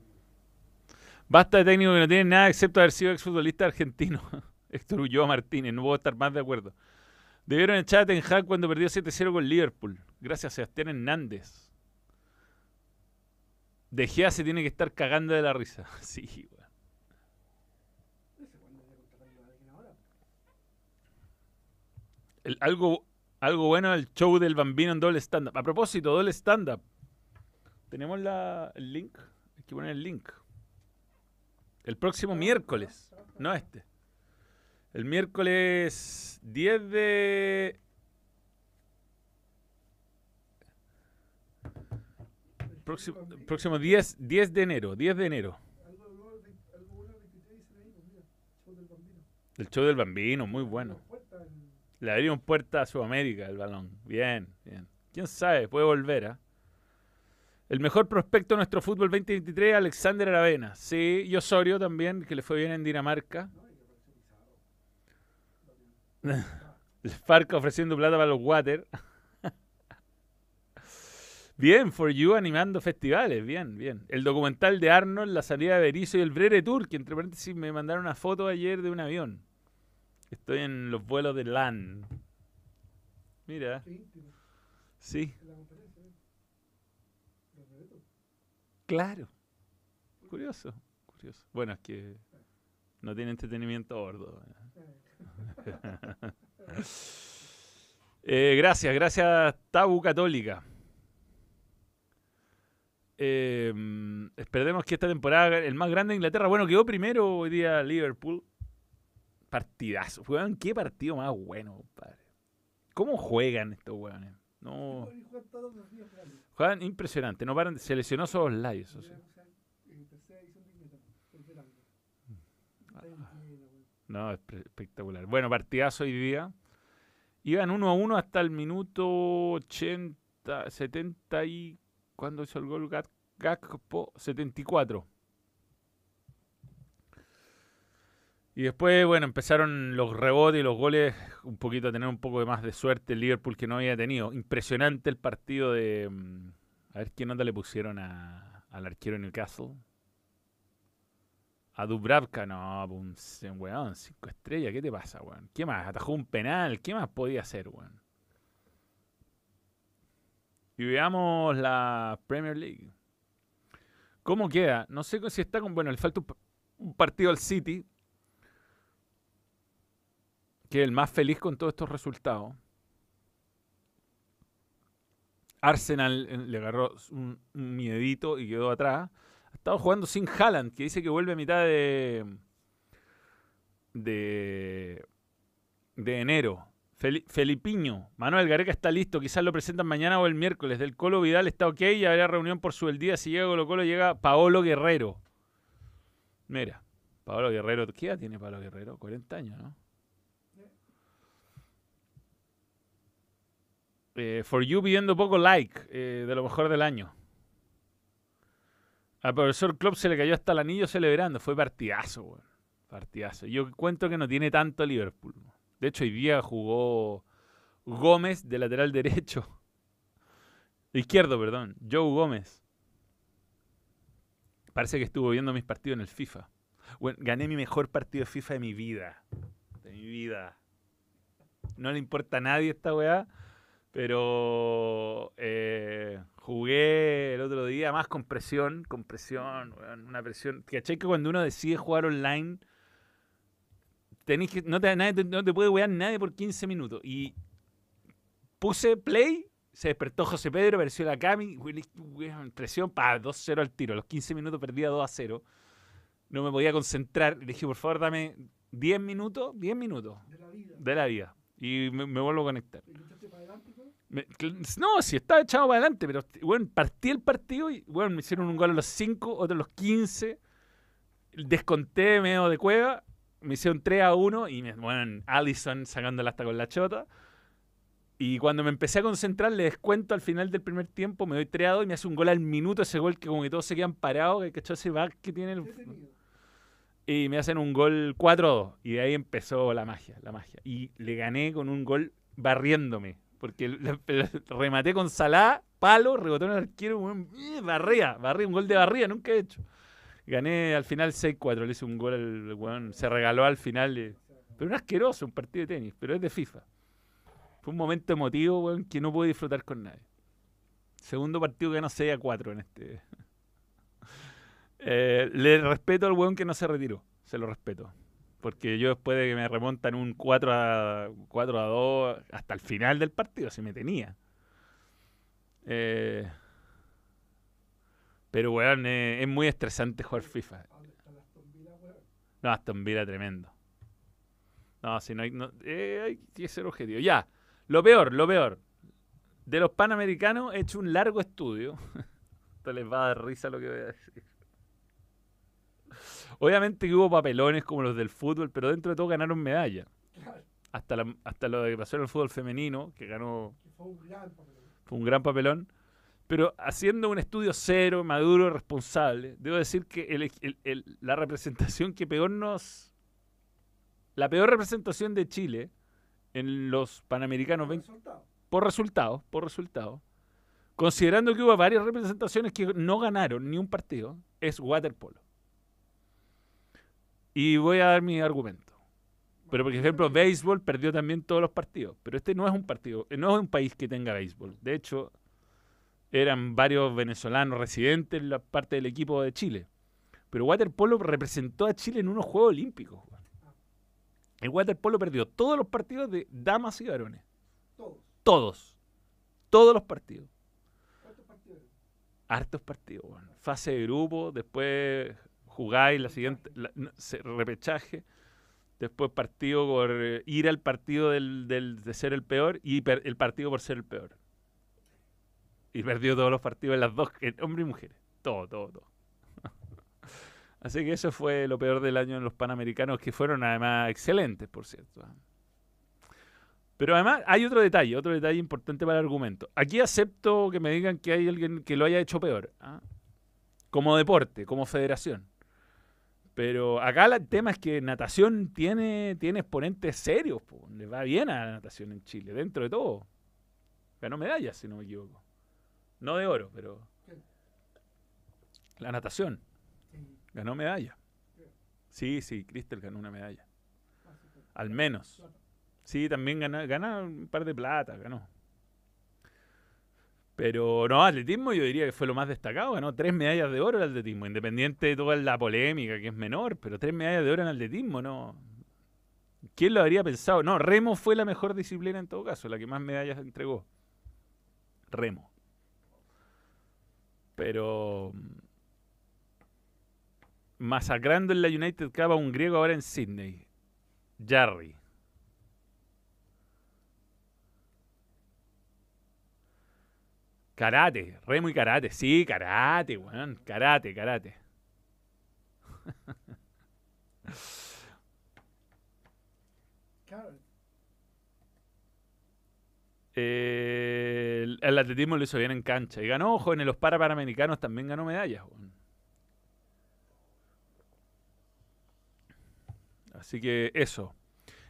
Basta de técnico que no tiene nada excepto haber sido exfutbolista argentino. Héctor [LAUGHS] Ulloa Martínez, no puedo estar más de acuerdo. Debieron echar a Ten Hag cuando perdió 7-0 con Liverpool. Gracias a Sebastián Hernández. De Gea se tiene que estar cagando de la risa. [LAUGHS] Sí, algo, algo bueno el show del bambino en doble stand-up. A propósito, doble stand-up. ¿Tenemos la, el link? Hay que poner el link. El próximo miércoles, no este. El miércoles 10 de... Próximo, próximo 10, 10 de enero. 10 de enero. El vein- algo bueno el 23 dicen ahí, mira, show del bambino. Muy bueno. Le abrimos puerta a Sudamérica el balón. Bien, bien. ¿Quién sabe? Puede volver, ¿ah? El mejor prospecto de nuestro fútbol 2023, Alexander Aravena. Sí, y Osorio también, que le fue bien en Dinamarca. [LAUGHS] Farca ofreciendo plata para los water. [LAUGHS] bien, For You animando festivales. Bien, bien. El documental de Arnold, la salida de Berizzo y el Brere Tour, que entre paréntesis me mandaron una foto ayer de un avión. Estoy en los vuelos de LAN. Mira, sí. Claro. Curioso, curioso. Bueno, es que no tiene entretenimiento a bordo. Eh, Eh, gracias, gracias Tabu Católica. Eh, esperemos que esta temporada el más grande de Inglaterra. Bueno, quedó primero hoy día Liverpool. Partidazo. Weón, qué partido más bueno, compadre. ¿Cómo juegan estos weones? No, juegan juegan impresionante. No paran, se lesionó lives, eso sí. Ya, o sea, eh, tercera edición de Inglaterra, tercer año. Está en pleno, güey. No, es espectacular. Bueno, partidazo hoy día. Iban 1 a 1 hasta el minuto 80, 70 y... ¿Cuándo hizo el gol Gakpo? 74. Y después, bueno, empezaron los rebotes y los goles, un poquito a tener un poco de más de suerte el Liverpool que no había tenido. Impresionante el partido de... mm, A ver qué nota le pusieron al arquero Newcastle. A Dubravka, no, un c- weón, cinco estrellas, ¿qué te pasa, weón? ¿Qué más? Atajó un penal, ¿qué más podía hacer, weón? Y veamos la Premier League. ¿Cómo queda? No sé si está con. Bueno, le falta un, pa- un partido al City. Que el más feliz con todos estos resultados. Arsenal eh, le agarró un, un miedito y quedó atrás. Ha estado jugando sin Haaland, que dice que vuelve a mitad de. de. de enero. Fel- Felipiño, Manuel Gareca está listo, quizás lo presentan mañana o el miércoles. Del Colo Vidal está ok y habrá reunión por su el día. Si llega Colo Colo, llega Paolo Guerrero. Mira, Paolo Guerrero, ¿qué edad tiene Paolo Guerrero? 40 años, ¿no? Eh, for You pidiendo poco like eh, de lo mejor del año. Al profesor Klopp se le cayó hasta el anillo celebrando. Fue partidazo, weón. Partidazo. Yo cuento que no tiene tanto Liverpool. De hecho, hoy día jugó Gómez de lateral derecho. De [LAUGHS] izquierdo, perdón. Joe Gómez. Parece que estuvo viendo mis partidos en el FIFA. Gané mi mejor partido de FIFA de mi vida. De mi vida. No le importa a nadie esta weá. Pero eh, jugué el otro día más con presión, con presión, una presión. ¿Cachai que cuando uno decide jugar online, tenés que, no, te, nadie te- no te puede wear nadie por 15 minutos? Y puse play, se despertó José Pedro, apareció la Cami, presión, para 2-0 al tiro. A los 15 minutos perdía 2-0. No me podía concentrar. Le dije, por favor, dame 10 minutos, 10 minutos De la vida. de la vida. Y me, me vuelvo a conectar. ¿Y lo echaste para adelante, güey? Me- no, si estaba echado para adelante, pero bueno, partí el partido y bueno, me hicieron un gol a los 5, otro a los 15. Desconté medio de cueva, me hicieron 3 a 1 y me, bueno, Allison sacándola hasta con la chota. Y cuando me empecé a concentrar, le descuento al final del primer tiempo, me doy 3 a 2 y me hace un gol al minuto, ese gol que como que todos se quedan parados, que cachó ese back que tiene el, y me hacen un gol 4-2. Y de ahí empezó la magia, la magia. Y le gané con un gol barriéndome. Porque le- [LAUGHS] rematé con Salah, palo, rebotó en el arquero, weón, barría, barría, un gol de barría, nunca he hecho. Gané al final 6-4, le hice un gol al weón, se regaló al final. Pero un asqueroso, un partido de tenis, pero es de FIFA. Fue un momento emotivo, weón, que no pude disfrutar con nadie. Segundo partido que ganó 6 a 4 en este. [LAUGHS] Eh, le respeto al weón que no se retiró. Se lo respeto. Porque yo después de que me remontan un 4 a, 4 a 2 hasta el final del partido, se me tenía. Eh, pero, weón, eh, es muy estresante jugar FIFA. No, Aston Villa tremendo. No, si no hay, no- eh, hay que ser objetivo. Ya, lo peor, lo peor. De los panamericanos he hecho un largo estudio. [LAUGHS] Esto les va a dar risa lo que voy a decir. Obviamente que hubo papelones como los del fútbol, pero dentro de todo ganaron medallas. Claro, Hasta, la- hasta lo que pasó en el fútbol femenino, que ganó, fue un gran papel. fue un gran papelón. Pero haciendo un estudio cero, maduro, responsable, debo decir que el- el- el- la representación que peor nos. La peor representación de Chile en los Panamericanos 20 Resultado. por resultados, por resultados, considerando que hubo varias representaciones que no ganaron ni un partido, es waterpolo. Y voy a dar mi argumento. Pero, por ejemplo, béisbol perdió también todos los partidos. Pero este no es un partido, no es un país que tenga béisbol. De hecho, eran varios venezolanos residentes en la parte del equipo de Chile. Pero waterpolo representó a Chile en unos Juegos Olímpicos. El waterpolo perdió todos los partidos de damas y varones. Todos. Todos. Todos los partidos. ¿Cuántos partidos? Hartos partidos. Fase de grupo, después jugáis la siguiente, repechaje, después partido por eh, ir al partido del, del- de ser el peor y per- el partido por ser el peor. Y perdió todos los partidos en las dos, en hombres y mujeres. Todo, todo, todo. [LAUGHS] Así que eso fue lo peor del año en los Panamericanos, que fueron además excelentes, por cierto. ¿ah? Pero además hay otro detalle, otro detalle importante para el argumento. Aquí acepto que me digan que hay alguien que lo haya hecho peor. ¿ah? Como deporte, como federación. Pero acá el tema es que natación tiene, tiene exponentes serios. po. Le va bien a la natación en Chile, dentro de todo. Ganó medallas, si no me equivoco. No de oro, pero la natación ganó medalla. Sí, sí, Cristel ganó una medalla. Al menos. Sí, también ganó, ganó un par de plata, ganó. Pero no, atletismo yo diría que fue lo más destacado. Ganó tres medallas de oro el atletismo, independiente de toda la polémica que es menor, pero tres medallas de oro en atletismo, ¿no? ¿Quién lo habría pensado? No, remo fue la mejor disciplina en todo caso, la que más medallas entregó. Remo. Pero mm, masacrando en la United Cup a un griego ahora en Sydney. Jarry. Karate, remo y karate. Sí, karate, weón. Karate, karate. [LAUGHS] Eh, el, el atletismo lo hizo bien en cancha. Y ganó, ojo, en los Parapanamericanos también ganó medallas. weón. Así que eso.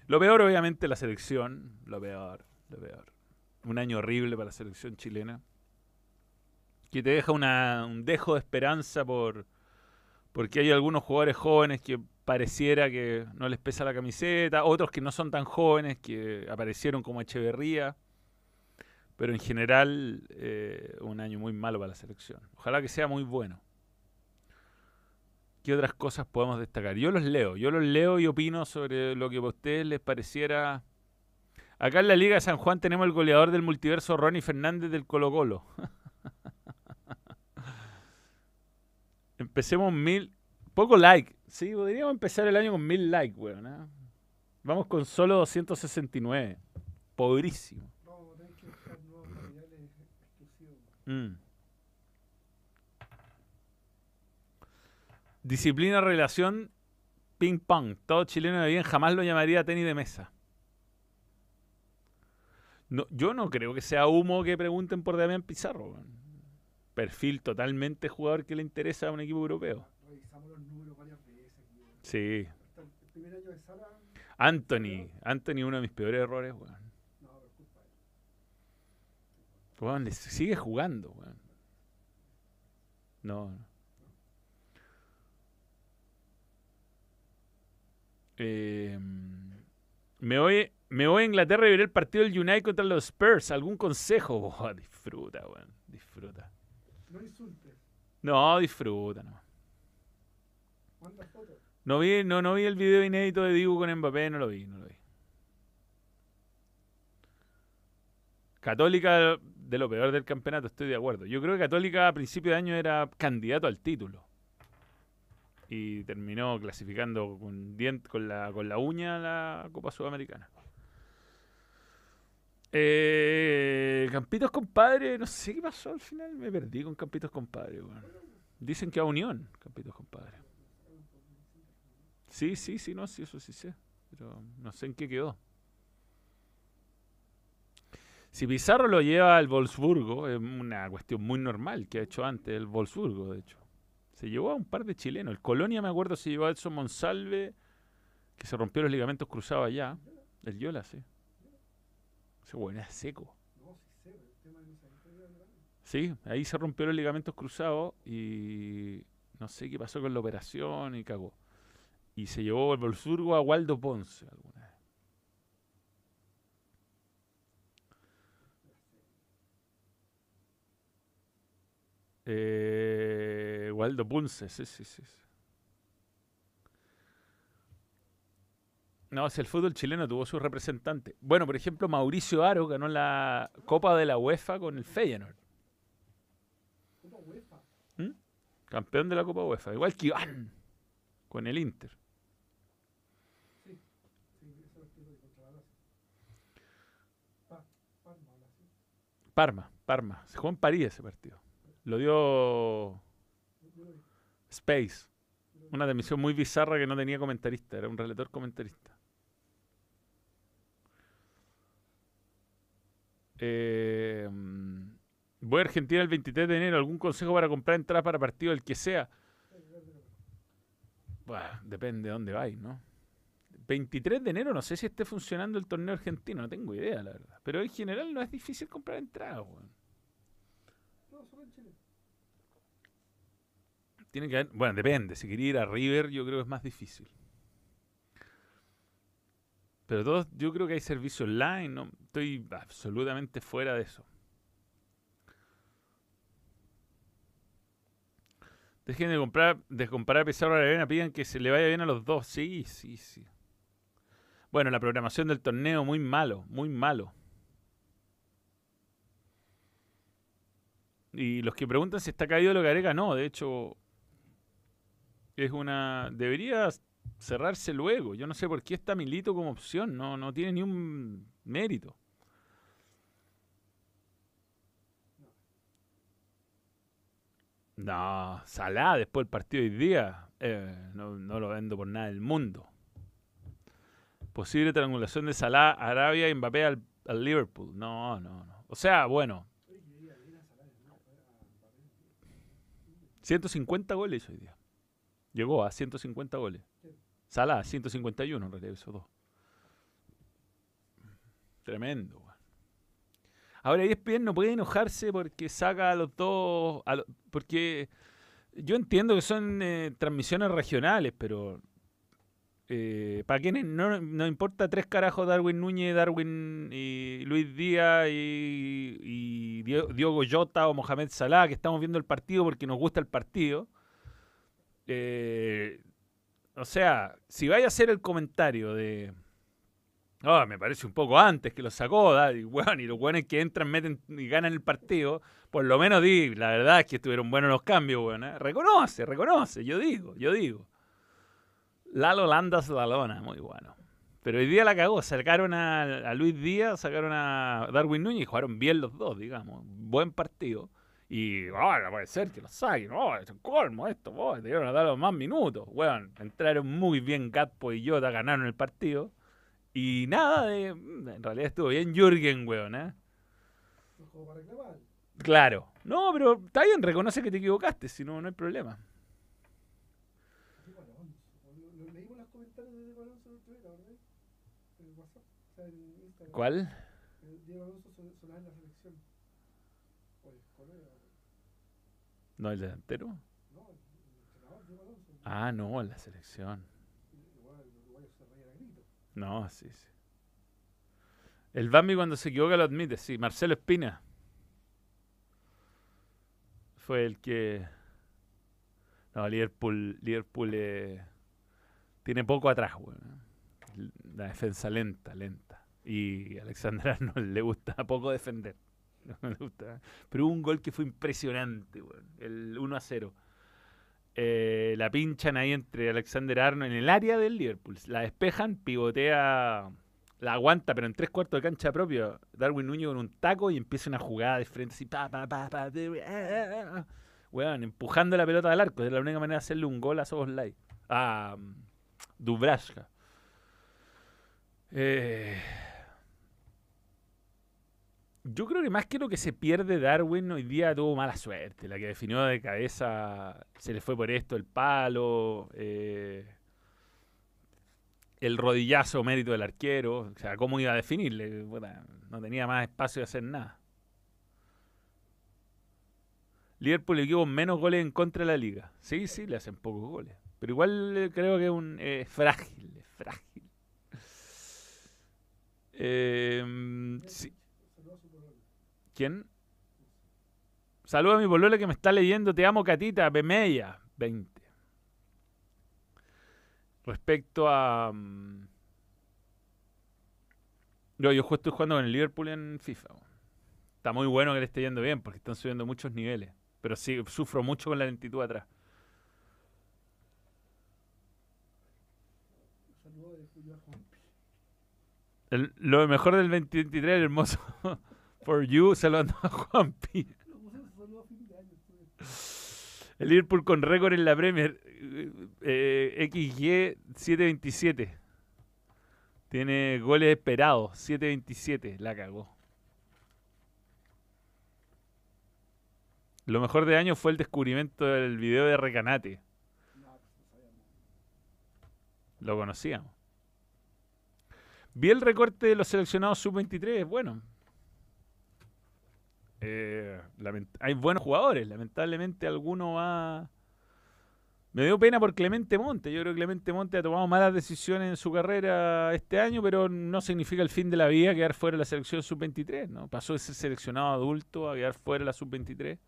Lo peor, obviamente, la selección. Lo peor, lo peor. Un año horrible para la selección chilena. Que te deja una- un dejo de esperanza por porque hay algunos jugadores jóvenes que pareciera que no les pesa la camiseta, otros que no son tan jóvenes, que aparecieron como Echeverría. Pero en general, eh, un año muy malo para la selección. Ojalá que sea muy bueno. ¿Qué otras cosas podemos destacar? Yo los leo, yo los leo y opino sobre lo que a ustedes les pareciera. Acá en la Liga de San Juan tenemos el goleador del multiverso Ronnie Fernández del Colo Colo. [LAUGHS] Empecemos mil. Poco like. Sí, podríamos empezar el año con mil likes, weón. ¿ah? Vamos con solo 269. Pobrísimo. vamos a tener que nuevos materiales exclusivos. Mm. Disciplina, relación, ping pong. Todo chileno de bien jamás lo llamaría tenis de mesa. No, yo no creo que sea humo que pregunten por Damián Pizarro. weón. Perfil totalmente jugador que le interesa a un equipo europeo. Revisamos los números varias veces. Sí. El primer año de Sara, Anthony. Anthony, uno de mis peores errores, weón. no, pero es culpa de él. Weón, le sigue jugando, weón. No. no. Eh, me voy, me voy a Inglaterra y veré el partido del United contra los Spurs. ¿Algún consejo? [LAUGHS] Oh, disfruta, weón. Disfruta. No insultes, No, disfruta, no. manda fotos. No vi, no, no vi el video inédito de Dibu con Mbappé, no lo vi, no lo vi. Católica de lo peor del campeonato, estoy de acuerdo. Yo creo que Católica a principio de año era candidato al título. Y terminó clasificando con, con, la, con la uña la Copa Sudamericana. Eh, Campitos compadre, no sé qué pasó al final, me perdí con Campitos compadre. Dicen que a Unión, Campitos compadre. Sí, sí, sí, no, sí, eso sí sé. Pero no sé en qué quedó. Si Pizarro lo lleva al Wolfsburgo, es una cuestión muy normal que ha hecho antes el Wolfsburgo, de hecho. Se llevó a un par de chilenos. El Colonia, me acuerdo, se llevó a Edson Monsalve, que se rompió los ligamentos cruzados allá. El Yola, sí. Ese bueno es seco. Sí, ahí se rompió los ligamentos cruzados y no sé qué pasó con la operación y cagó. Y se llevó el Wolfsburgo a Waldo Ponce alguna vez. Eh, Waldo Ponce, sí, sí, sí. No, si el fútbol chileno tuvo su representante. Bueno, por ejemplo, Mauricio Aro ganó la Copa de la UEFA con el Feyenoord. ¿Copa UEFA? ¿Mm? Campeón de la Copa UEFA. Igual que Iván con el Inter. Sí, Parma. Parma. Se jugó en París ese partido. Lo dio. Space. Una transmisión muy bizarra que no tenía comentarista, era un relator comentarista. Eh, voy a Argentina el 23 de enero. ¿Algún consejo para comprar entradas para partido, el que sea? Bueno, depende de dónde vais, ¿no? 23 de enero, no sé si esté funcionando el torneo argentino, no tengo idea, la verdad. Pero en general no es difícil comprar entradas, weón. No, solo en Chile. Tiene que haber- bueno, depende. Si quería ir a River, yo creo que es más difícil. Pero todos, yo creo que hay servicio online, ¿no? Estoy absolutamente fuera de eso. Dejen de comprar, de comparar Pizarro a Arena, pidan que se le vaya bien a los dos. Sí, sí, sí. Bueno, la programación del torneo, muy malo, muy malo. Y los que preguntan si está caído lo que agrega, no, de hecho, es una. Debería cerrarse luego. Yo no sé por qué está Milito como opción, no, no tiene ni un mérito. No, Salah después del partido de hoy día, eh, no, no lo vendo por nada del mundo. Posible triangulación de Salah, Arabia y Mbappé al, al Liverpool. No, no, no. O sea, bueno, Oye, y ahí la sala de no, fue a Mbappé. 150 goles hoy día. Llegó a 150 goles. Salah, 151 en realidad, esos dos. Tremendo. Ahora ESPN no puede enojarse porque saca a los dos. porque yo entiendo que son eh, transmisiones regionales, pero eh, para quienes no, no importa tres carajos Darwin Núñez, Darwin y Luis Díaz y, y Dio- Diogo Jota o Mohamed Salah, que estamos viendo el partido porque nos gusta el partido. eh, o sea, si vaya a hacer el comentario de. "Ah, me parece un poco antes que lo sacó, da", y, [LAUGHS] weón, y los buenos que entran, meten y ganan el partido, por lo menos di, la verdad es que estuvieron buenos los cambios, weón. ¿eh? Reconoce, reconoce, yo digo, yo digo. Lalo Landas Lalona, muy bueno. Pero hoy día la cagó, sacaron a, a Luis Díaz, sacaron a Darwin Núñez y jugaron bien los dos, digamos. Buen partido. Y, oh, no puede ser que lo saquen, oh, es un colmo esto, oh, a dar los más minutos. Weón, entraron muy bien Gatpo y Jota, ganaron el partido. Y nada de. En realidad estuvo bien Jürgen, weón, ¿eh? Claro. No, pero está bien, reconoce que te equivocaste, si no, no hay problema. Diego ¿No el delantero? Ah, no, en la selección. No, sí, sí. El Bambi cuando se equivoca lo admite, sí. Marcelo Espina. Fue el que... No, Liverpool, Liverpool eh, Tiene poco atrás, weón. La defensa lenta, lenta. Y Alexander Arnold [LAUGHS] le gusta poco defender. [LAUGHS] No le gusta. Pero hubo un gol que fue impresionante. El 1 a 0. Eh, la pinchan ahí entre Alexander Arnold en el área del Liverpool. La despejan, pivotea, la aguanta, pero en tres cuartos de cancha propio. Darwin Núñez con un taco y empieza una jugada de frente así, pa, pa, pa, pa, de- ah. Weón, empujando la pelota del arco. Es la única manera de hacerle un gol a Soboslai. A um, Dubrashka. Eh, yo creo que más que lo que se pierde Darwin hoy día tuvo mala suerte. La que definió de cabeza se le fue por esto el palo, eh, el rodillazo mérito del arquero. O sea, ¿cómo iba a definirle? No tenía más espacio de hacer nada. Liverpool el equipo menos goles en contra de la liga. Sí, sí, le hacen pocos goles. Pero igual eh, creo que es un eh, frágil, es frágil. Eh, sí. Saludos a su polola. ¿Quién? Saluda a mi polola que me está leyendo. Te amo, Catita. Bemeya. 20. Respecto a... mm, Yo, yo estoy jugando con el Liverpool en FIFA. Está muy bueno que le esté yendo bien porque están subiendo muchos niveles. Pero sí, sufro mucho con la lentitud atrás. Lo mejor del 2023, el hermoso [LAUGHS] For You, Juanpi. Lo a estuve- [LAUGHS] El Liverpool con récord en la Premier. eh, XG 727. Tiene goles esperados. 727. La cagó. Lo mejor de año fue el descubrimiento del video de Recanate. Lo conocíamos. Vi el recorte de los seleccionados sub-23. Bueno. Eh, hay buenos jugadores. Lamentablemente alguno va... Me dio pena por Clemente Monte. Yo creo que Clemente Monte ha tomado malas decisiones en su carrera este año, pero no significa el fin de la vida quedar fuera de la selección sub-23. ¿no? Pasó de ser seleccionado adulto a quedar fuera de la sub-23.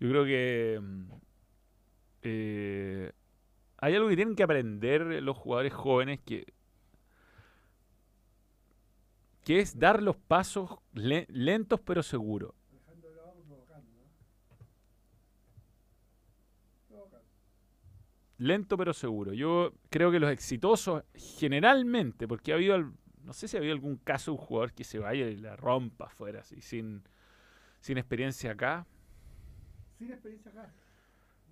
Yo creo que... mm, eh, hay algo que tienen que aprender los jugadores jóvenes que, que es dar los pasos le- lentos pero seguros. Lento pero seguro. Yo creo que los exitosos generalmente, porque ha habido, no sé si ha habido algún caso de un jugador que se vaya y la rompa afuera, así, sin, sin experiencia acá. Sin experiencia acá.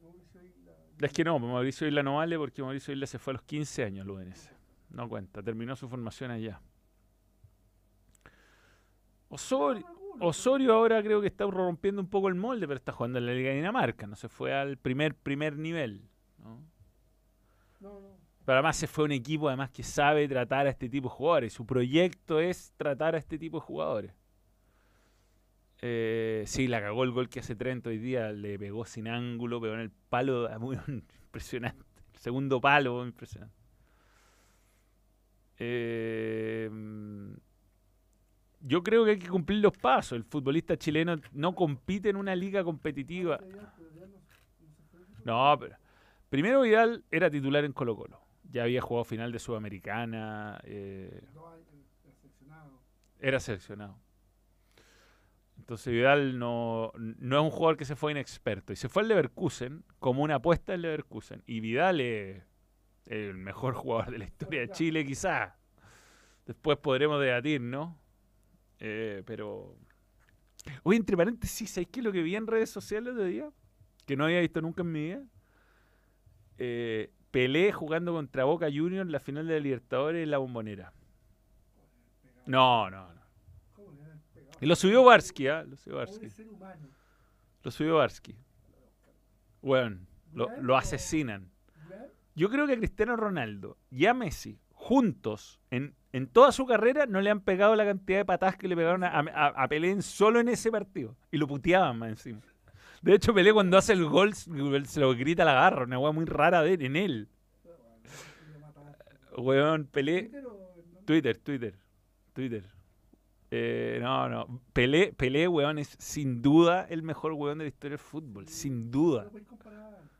Mauricio Isla. Es que no, Mauricio Isla no vale porque Mauricio Isla se fue a los 15 años al UNS. No cuenta, terminó su formación allá. Osorio, Osorio ahora creo que está rompiendo un poco el molde, pero está jugando en la Liga de Dinamarca, no se fue al primer primer nivel. ¿no? No, no. Pero además se fue a un equipo además que sabe tratar a este tipo de jugadores. Su proyecto es tratar a este tipo de jugadores. Eh, sí, la cagó el gol que hace Trento hoy día, le pegó sin ángulo, pegó en el palo, [LAUGHS] muy impresionante. El segundo palo, impresionante. Eh, yo creo que hay que cumplir los pasos. El futbolista chileno no compite en una liga competitiva. No, pero primero Vidal era titular en Colo Colo. Ya había jugado final de Sudamericana, eh, era seleccionado. Entonces Vidal no, no es un jugador que se fue inexperto. Y se fue al Leverkusen como una apuesta del Leverkusen. Y Vidal es el mejor jugador de la historia de Chile, quizás. Después podremos debatir, ¿no? Eh, pero... Oye, entre paréntesis, ¿sabes qué lo que vi en redes sociales de día? Que no había visto nunca en mi vida. Eh, Pelé jugando contra Boca Juniors en la final de la Libertadores en la bombonera. No, no, no. Lo subió Barsky, ¿ah? Lo subió Barsky. Lo subió Barsky. Bueno, lo, lo asesinan. Yo creo que a Cristiano Ronaldo y a Messi, juntos, en, en toda su carrera, no le han pegado la cantidad de patadas que le pegaron a, a- a Pelé solo en ese partido. Y lo puteaban más encima. De hecho, Pelé cuando hace el gol se lo grita la garra, una weá muy rara de en él. Weón, Pelé. ¿Twitter? Twitter, Twitter. Eh, no, no. Pelé, Pelé, weón, es sin duda el mejor weón de la historia del fútbol. Sin duda.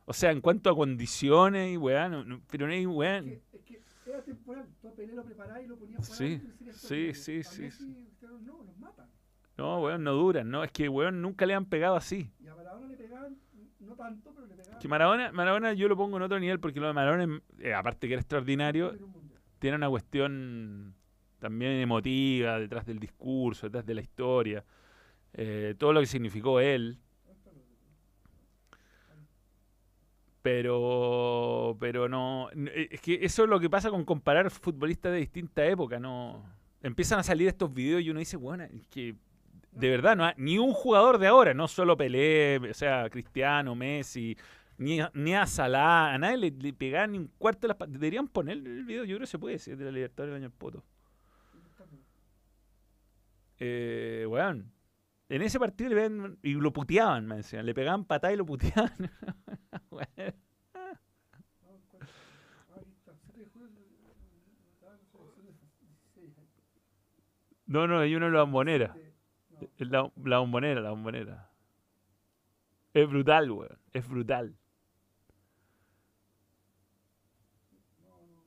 O sea, en cuanto a condiciones y no- pero no hay que, es que era temporal. Tú a Pelé lo preparás y lo ponías para Sí, sí, sí, sí, Messi, no, los matan. No, weón, no duran, ¿no? Es que, weón, nunca le han pegado así. Y a Maradona le pegaban, no tanto, pero le pegaban. Que Maradona, Maradona yo lo pongo en otro nivel porque lo de Maradona, eh, aparte que era extraordinario, tiene una cuestión también emotiva detrás del discurso, detrás de la historia, eh, todo lo que significó él. Pero, pero no, eh, es que eso es lo que pasa con comparar futbolistas de distinta época, no. Empiezan a salir estos videos y uno dice, bueno, es que de verdad no hay ni un jugador de ahora, no solo Pelé, o sea, Cristiano, Messi, ni ni a Salah, a nadie le, le pegaban ni un cuarto de las Deberían poner el video, yo creo que se puede, es de la Libertadores del año el poto. Eh. En ese partido le pegan, y lo puteaban, me decían. Le pegaban patada y lo puteaban. [LAUGHS] Weón. ¿cuál? Aquí está. 7 de julio, no sé, 16, ahí. no, hay uno en la bombonera. La, la bombonera, la bombonera. Es brutal, weón. Es brutal.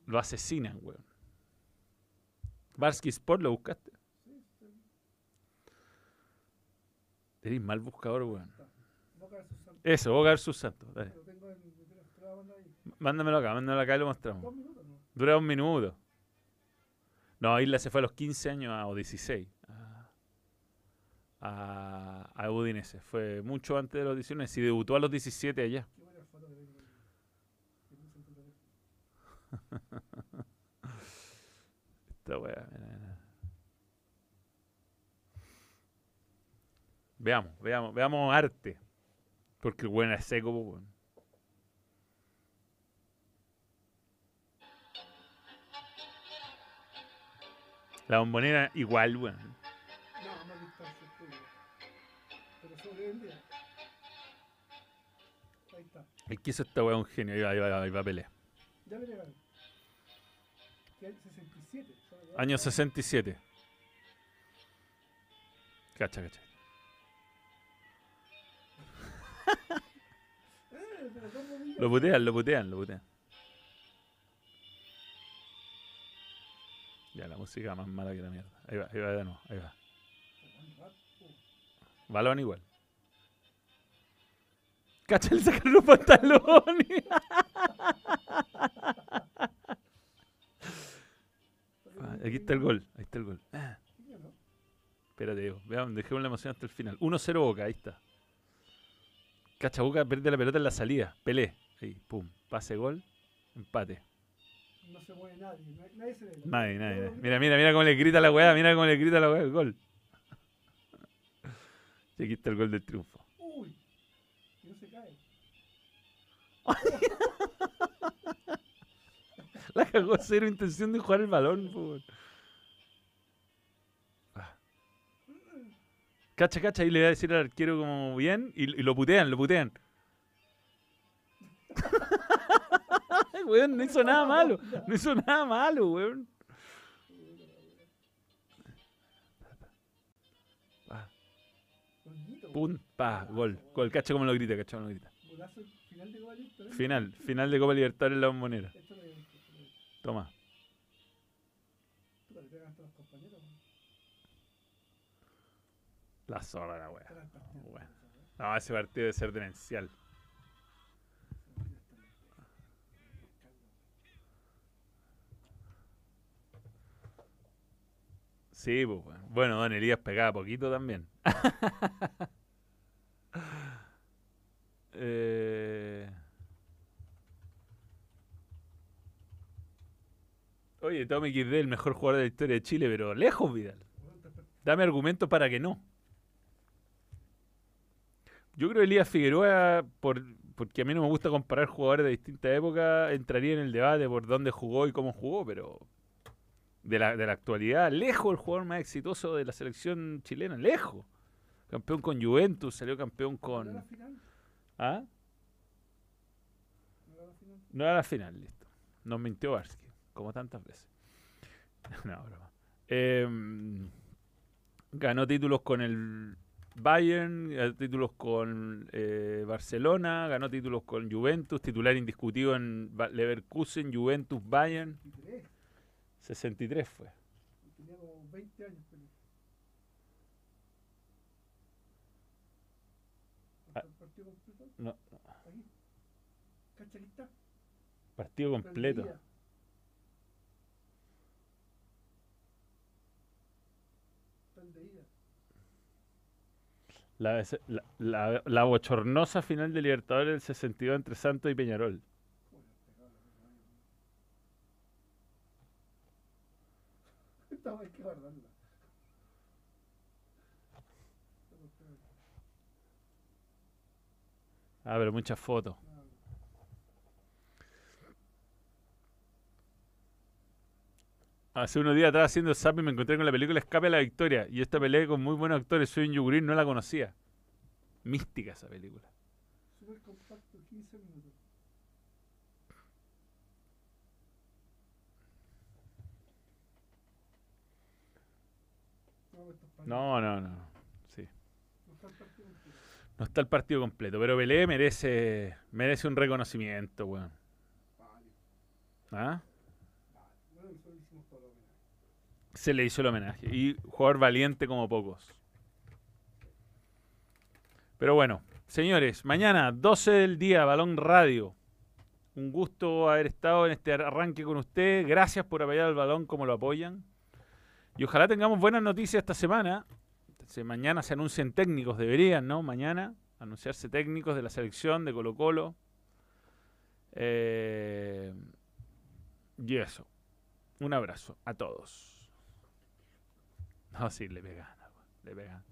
Lo asesinan, weón. Barsky Sport, ¿lo buscaste? Eres mal buscador, weón. Eso, Boca versus Santos. Dale. Mándamelo acá, mándamelo acá y lo mostramos. Dura un minuto. No, Isla se fue a los 15 años a, o 16. A, a, a Udinese. Fue mucho antes de los 19. Y debutó a los 17 allá. [LAUGHS] Esta mira. Veamos, veamos, veamos arte. Porque el weón es seco, weón. La bombonera igual, weón. No. Pero. Ahí está. El que hizo esta weá es un genio. Ahí va, ahí va, ahí va a pelear. Ya. Que hay 67. solo que Año ahora- 67. Cacha, cacha. Lo putean, lo putean, lo putean. Ya, la música más mala que la mierda. Ahí va, ahí va de nuevo, ahí va. Balón igual. Cacha, le sacaron los pantalones. [LAUGHS] Ah, Aquí está el gol, ahí está el gol. Ah. Espérate, Diego. Veamos, dejemos la emoción hasta el final. 1-0 Boca, ahí está. Cacha, Boca pierde la pelota en la salida. Pelé. Ahí, pum. Pase, gol. Empate. No se mueve nadie. na- Nadie se ve. Nadie, nadie, nadie. Mira, mira, mira cómo le grita la weá, mira cómo le grita la weá el gol. [LAUGHS] Y aquí está el gol del triunfo. Uy. Que no se cae. [LAUGHS] La cagó cero intención de jugar el balón, po, Cacha, cacha, ahí le voy a decir al arquero como bien y, y lo putean, lo putean. [LAUGHS] Weón, no hizo nada malo. No hizo nada malo, weón. Pum, pa, gol. Gol, cacha como lo grita, cacha como lo grita. Final. Final, de Copa Libertadores en la bombonera. Esto La zorra la wea. ¿sabes? No, ese partido debe ser demencial. Sí, pues bueno. Don Elías pegaba poquito también. [LAUGHS] Eh, Oye, Tommy XD, el mejor jugador de la historia de Chile, pero lejos, Vidal. Dame argumentos para que no. Yo creo que Elías Figueroa, por, porque a mí no me gusta comparar jugadores de distintas épocas, entraría en el debate por dónde jugó y cómo jugó, pero de la, de la actualidad, lejos el jugador más exitoso de la selección chilena, lejos. Campeón con Juventus, salió campeón ¿No era la con... final? ¿Ah? ¿No era la final? No era la final, listo. Nos mintió Barsky, como tantas veces. [LAUGHS] no, broma. Em, ganó títulos con el Bayern, ganó títulos con eh, Barcelona, ganó títulos con Juventus, titular indiscutido en Leverkusen, Juventus, Bayern. 23. 63 fue. Tenía como 20 años. Pelé. Ah. ¿Está el partido completo? No, Ahí. ¿Cacha que está? partido completo. de ida. La, la, la- la bochornosa final de Libertadores del 62 entre Santos y Peñarol. Ah, pero muchas fotos. No, Hace unos días estaba haciendo zap y me encontré con la película Escape a la Victoria. Y esta pelea con muy buenos actores. Soy un yogurín, no la conocía. Mística esa película. Súper compacto, 15 minutos. No, No, no, no. Sí. No está el partido completo. Pero Pelé merece, merece un reconocimiento, weón. ¿Ah? vale. Bueno, nosotros le hicimos todo lo homenaje. Se le hizo el homenaje. Y jugador valiente como pocos. Pero bueno, señores, mañana 12 del día, Balón Radio. Un gusto haber estado en este arranque con usted. Gracias por apoyar al balón como lo apoyan. Y ojalá tengamos buenas noticias esta semana. Se- mañana se anuncien técnicos, deberían, ¿no? Mañana anunciarse técnicos de la selección de Colo Colo. Eh, y eso. Un abrazo a todos. No, sí, le pegan, le pegan.